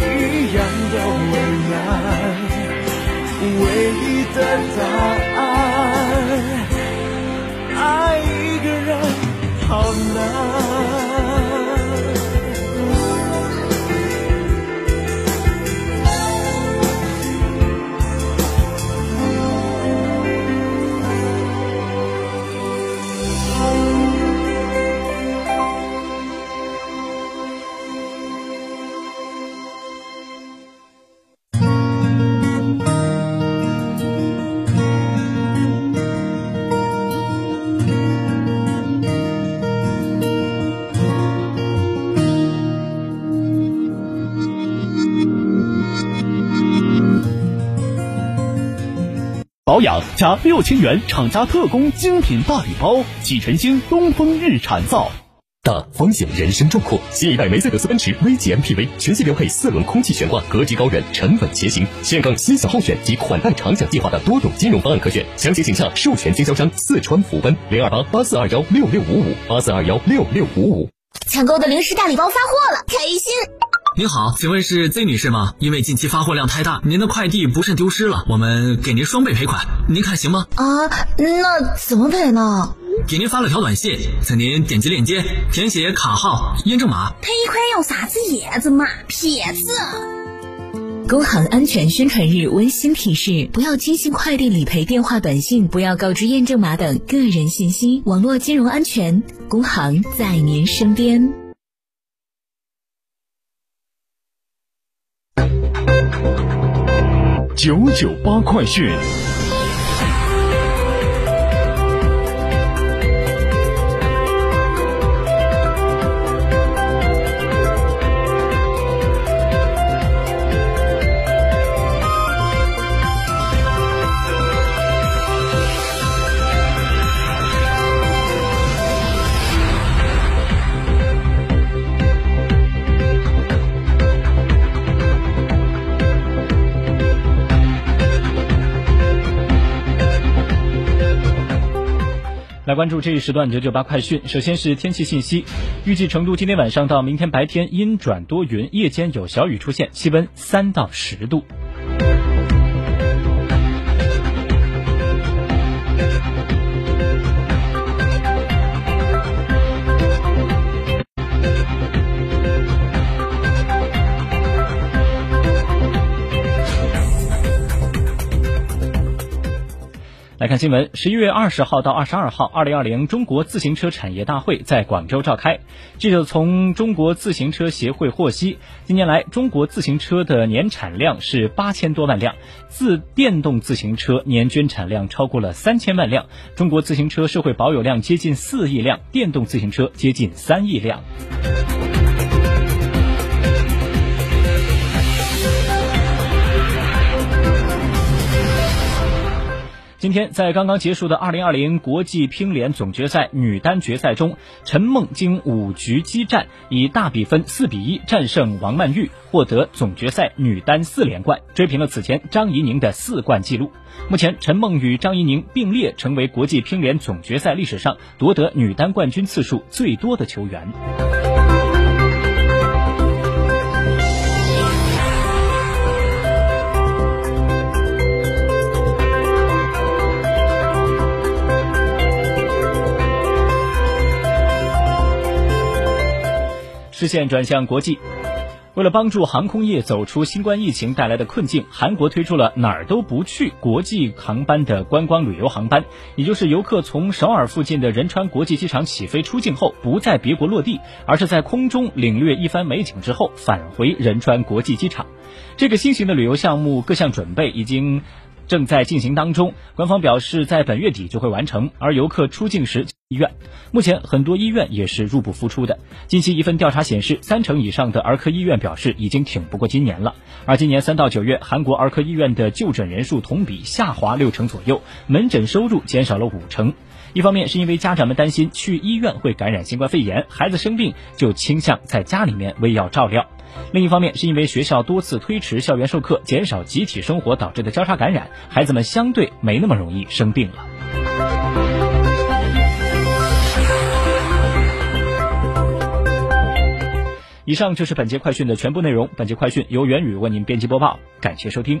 一样的为难。唯一的答案，爱一个人好难。保养加六千元厂家特供精品大礼包，启辰星东风日产造。大方向，人生壮阔。新一代梅赛德斯奔驰 V 级 MPV 全系标配四轮空气悬挂，格局高远，沉稳前行。现杠新享后选及款待长享计划的多种金融方案可选。详情请向授权经销商四川福奔零二八八四二幺六六五五八四二幺六六五五。抢购的零食大礼包发货了，开心！您好，请问是 Z 女士吗？因为近期发货量太大，您的快递不慎丢失了，我们给您双倍赔款，您看行吗？啊，那怎么赔呢？给您发了条短信，请您点击链接填写卡号、验证码。赔款要啥子验证码？骗子！工行安全宣传日温馨提示：不要轻信快递理赔电话、短信，不要告知验证码等个人信息。网络金融安全，工行在您身边。九九八快讯。来关注这一时段九九八快讯。首先是天气信息，预计成都今天晚上到明天白天阴转多云，夜间有小雨出现，气温三到十度。看新闻，十一月二十号到二十二号，二零二零中国自行车产业大会在广州召开。记者从中国自行车协会获悉，近年来中国自行车的年产量是八千多万辆，自电动自行车年均产量超过了三千万辆，中国自行车社会保有量接近四亿辆，电动自行车接近三亿辆。今天在刚刚结束的2020国际乒联总决赛女单决赛中，陈梦经五局激战，以大比分4比1战胜王曼玉，获得总决赛女单四连冠，追平了此前张怡宁的四冠纪录。目前，陈梦与张怡宁并列成为国际乒联总决赛历史上夺得女单冠军次数最多的球员。视线转向国际，为了帮助航空业走出新冠疫情带来的困境，韩国推出了哪儿都不去国际航班的观光旅游航班，也就是游客从首尔附近的仁川国际机场起飞出境后，不在别国落地，而是在空中领略一番美景之后返回仁川国际机场。这个新型的旅游项目各项准备已经。正在进行当中。官方表示，在本月底就会完成。而游客出境时，医院目前很多医院也是入不敷出的。近期一份调查显示，三成以上的儿科医院表示已经挺不过今年了。而今年三到九月，韩国儿科医院的就诊人数同比下滑六成左右，门诊收入减少了五成。一方面是因为家长们担心去医院会感染新冠肺炎，孩子生病就倾向在家里面喂药照料；另一方面是因为学校多次推迟校园授课，减少集体生活导致的交叉感染，孩子们相对没那么容易生病了。以上就是本节快讯的全部内容。本节快讯由袁宇为您编辑播报，感谢收听。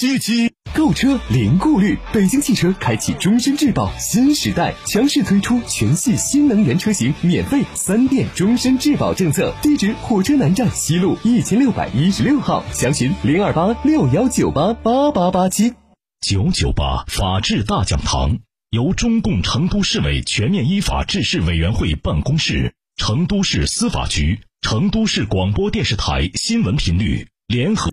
七七购车零顾虑，北京汽车开启终身质保新时代，强势推出全系新能源车型免费三电终身质保政策。地址：火车南站西路一千六百一十六号，详询零二八六幺九八八八八七九九八法治大讲堂，由中共成都市委全面依法治市委员会办公室、成都市司法局、成都市广播电视台新闻频率联合。